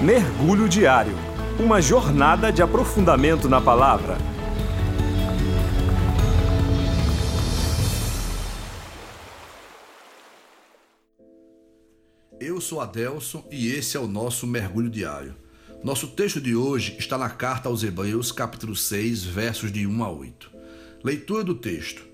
Mergulho Diário Uma jornada de aprofundamento na palavra. Eu sou Adelson e esse é o nosso Mergulho Diário. Nosso texto de hoje está na carta aos Hebreus, capítulo 6, versos de 1 a 8. Leitura do texto.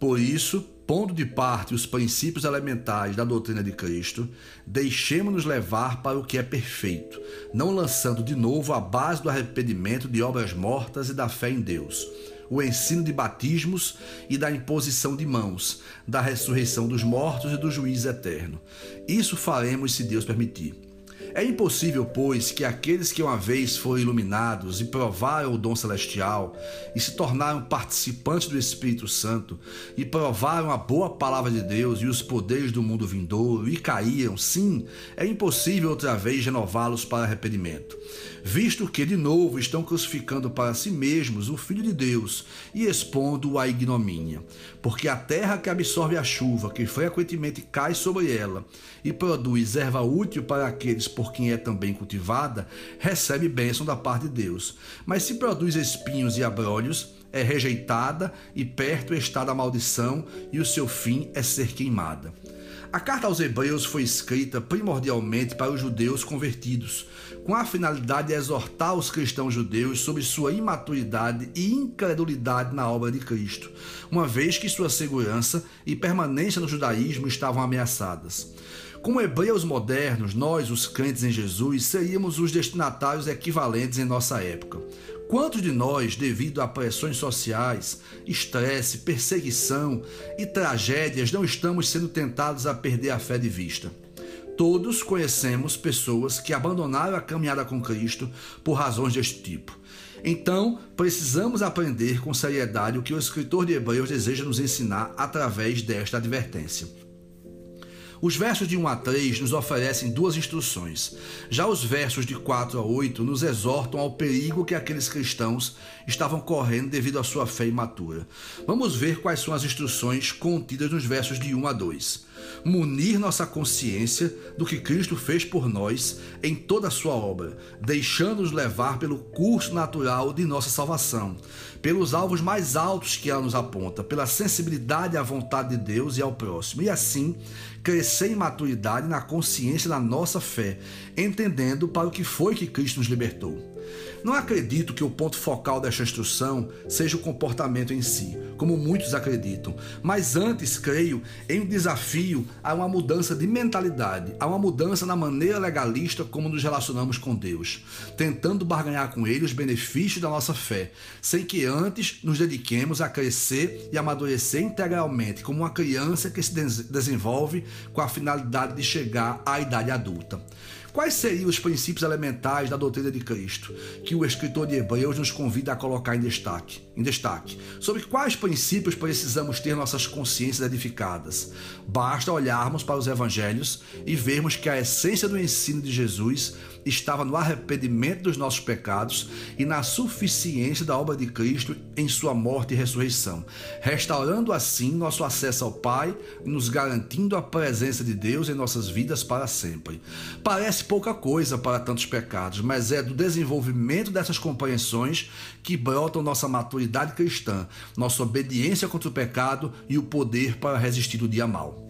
Por isso, pondo de parte os princípios elementares da doutrina de Cristo, deixemos-nos levar para o que é perfeito, não lançando de novo a base do arrependimento de obras mortas e da fé em Deus, o ensino de batismos e da imposição de mãos, da ressurreição dos mortos e do juízo eterno. Isso faremos se Deus permitir. É impossível, pois, que aqueles que uma vez foram iluminados e provaram o dom celestial e se tornaram participantes do Espírito Santo e provaram a boa palavra de Deus e os poderes do mundo vindouro e caíram, sim, é impossível outra vez renová-los para arrependimento, visto que de novo estão crucificando para si mesmos o Filho de Deus e expondo-o à ignomínia. Porque a terra que absorve a chuva, que frequentemente cai sobre ela e produz erva útil para aqueles por quem é também cultivada, recebe bênção da parte de Deus. Mas se produz espinhos e abrolhos, é rejeitada e perto está da maldição, e o seu fim é ser queimada. A carta aos Hebreus foi escrita primordialmente para os judeus convertidos, com a finalidade de exortar os cristãos judeus sobre sua imaturidade e incredulidade na obra de Cristo, uma vez que sua segurança e permanência no judaísmo estavam ameaçadas. Como hebreus modernos, nós, os crentes em Jesus, seríamos os destinatários equivalentes em nossa época. Quantos de nós, devido a pressões sociais, estresse, perseguição e tragédias, não estamos sendo tentados a perder a fé de vista? Todos conhecemos pessoas que abandonaram a caminhada com Cristo por razões deste tipo. Então, precisamos aprender com seriedade o que o escritor de Hebreus deseja nos ensinar através desta advertência. Os versos de 1 a 3 nos oferecem duas instruções. Já os versos de 4 a 8 nos exortam ao perigo que aqueles cristãos estavam correndo devido à sua fé imatura. Vamos ver quais são as instruções contidas nos versos de 1 a 2 munir nossa consciência do que Cristo fez por nós em toda a sua obra, deixando-nos levar pelo curso natural de nossa salvação, pelos alvos mais altos que ela nos aponta, pela sensibilidade à vontade de Deus e ao próximo, e assim crescer em maturidade na consciência da nossa fé, entendendo para o que foi que Cristo nos libertou. Não acredito que o ponto focal desta instrução seja o comportamento em si, como muitos acreditam, mas antes creio em um desafio a uma mudança de mentalidade, a uma mudança na maneira legalista como nos relacionamos com Deus, tentando barganhar com Ele os benefícios da nossa fé, sem que antes nos dediquemos a crescer e amadurecer integralmente como uma criança que se desenvolve com a finalidade de chegar à idade adulta. Quais seriam os princípios elementares da doutrina de Cristo que o escritor de Hebreus nos convida a colocar em destaque? Em destaque, sobre quais princípios precisamos ter nossas consciências edificadas? Basta olharmos para os evangelhos e vermos que a essência do ensino de Jesus estava no arrependimento dos nossos pecados e na suficiência da obra de Cristo em sua morte e ressurreição, restaurando assim nosso acesso ao Pai e nos garantindo a presença de Deus em nossas vidas para sempre. Parece pouca coisa para tantos pecados, mas é do desenvolvimento dessas compreensões que brotam nossa maturidade cristã, nossa obediência contra o pecado e o poder para resistir o dia mal.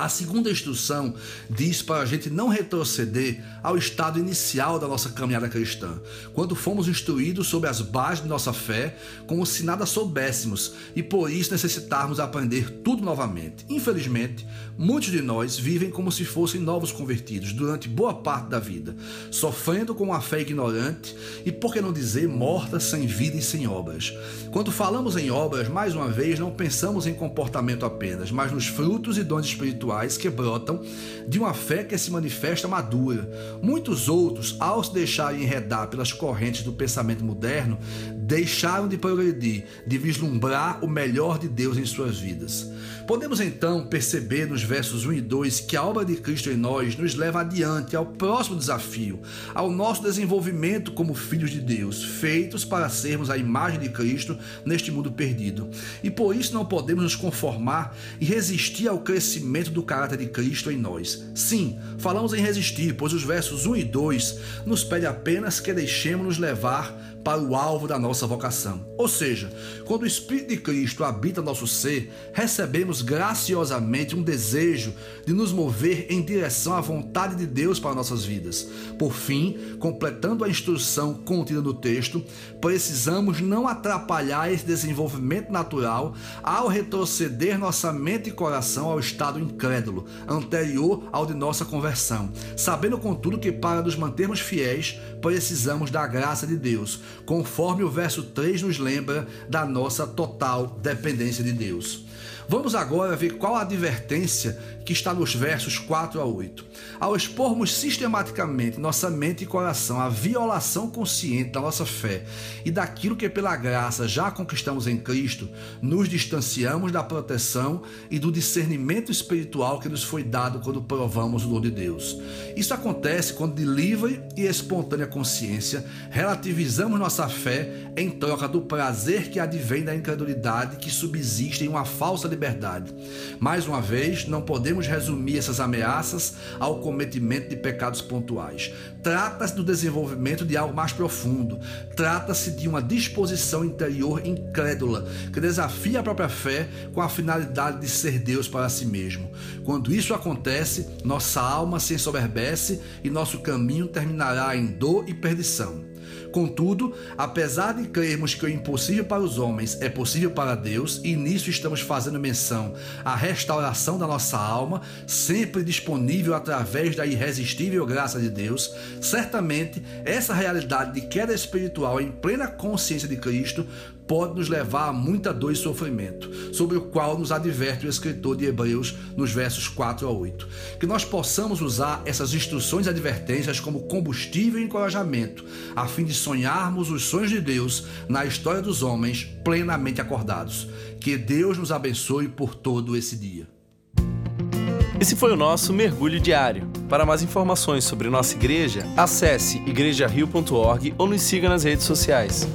A segunda instrução diz para a gente não retroceder ao estado inicial da nossa caminhada cristã, quando fomos instruídos sobre as bases de nossa fé, como se nada soubéssemos e por isso necessitarmos aprender tudo novamente. Infelizmente, muitos de nós vivem como se fossem novos convertidos durante boa parte da vida, sofrendo com uma fé ignorante e, por que não dizer, morta, sem vida e sem obras. Quando falamos em obras, mais uma vez, não pensamos em comportamento apenas, mas nos frutos e dons espirituais espirituais que brotam de uma fé que se manifesta madura. Muitos outros, ao se deixarem enredar pelas correntes do pensamento moderno, deixaram de progredir, de vislumbrar o melhor de Deus em suas vidas. Podemos então perceber nos versos 1 e 2 que a obra de Cristo em nós nos leva adiante ao próximo desafio, ao nosso desenvolvimento como filhos de Deus, feitos para sermos a imagem de Cristo neste mundo perdido. E por isso não podemos nos conformar e resistir ao crescimento do do caráter de Cristo em nós. Sim, falamos em resistir, pois os versos 1 e 2 nos pede apenas que deixemos-nos levar para o alvo da nossa vocação. Ou seja, quando o Espírito de Cristo habita nosso ser, recebemos graciosamente um desejo de nos mover em direção à vontade de Deus para nossas vidas. Por fim, completando a instrução contida no texto, precisamos não atrapalhar esse desenvolvimento natural ao retroceder nossa mente e coração ao estado incrédulo, anterior ao de nossa conversão, sabendo contudo que para nos mantermos fiéis, precisamos da graça de Deus, conforme o verso 3 nos lembra da nossa total dependência de Deus. Vamos agora ver qual a advertência que está nos versos 4 a 8. Ao expormos sistematicamente nossa mente e coração à violação consciente da nossa fé e daquilo que pela graça já conquistamos em Cristo, nos distanciamos da proteção e do discernimento espiritual que nos foi dado quando provamos o dom de Deus. Isso acontece quando de livre e espontânea consciência relativizamos nossa fé em troca do prazer que advém da incredulidade que subsiste em uma falsa liberdade. Mais uma vez, não podemos resumir essas ameaças ao cometimento de pecados pontuais. Trata-se do desenvolvimento de algo mais profundo. Trata-se de uma disposição interior incrédula que desafia a própria fé com a finalidade de ser Deus para si mesmo. Quando isso acontece, nossa alma se ensoberbece e nosso caminho terminará em dor e perdição. Contudo, apesar de crermos que o impossível para os homens é possível para Deus, e nisso estamos fazendo menção à restauração da nossa alma, sempre disponível através da irresistível graça de Deus, certamente essa realidade de queda espiritual em plena consciência de Cristo pode nos levar a muita dor e sofrimento, sobre o qual nos adverte o escritor de Hebreus nos versos 4 a 8. Que nós possamos usar essas instruções e advertências como combustível e encorajamento, a fim de sonharmos os sonhos de Deus na história dos homens plenamente acordados. Que Deus nos abençoe por todo esse dia. Esse foi o nosso mergulho diário. Para mais informações sobre nossa igreja, acesse igrejario.org ou nos siga nas redes sociais.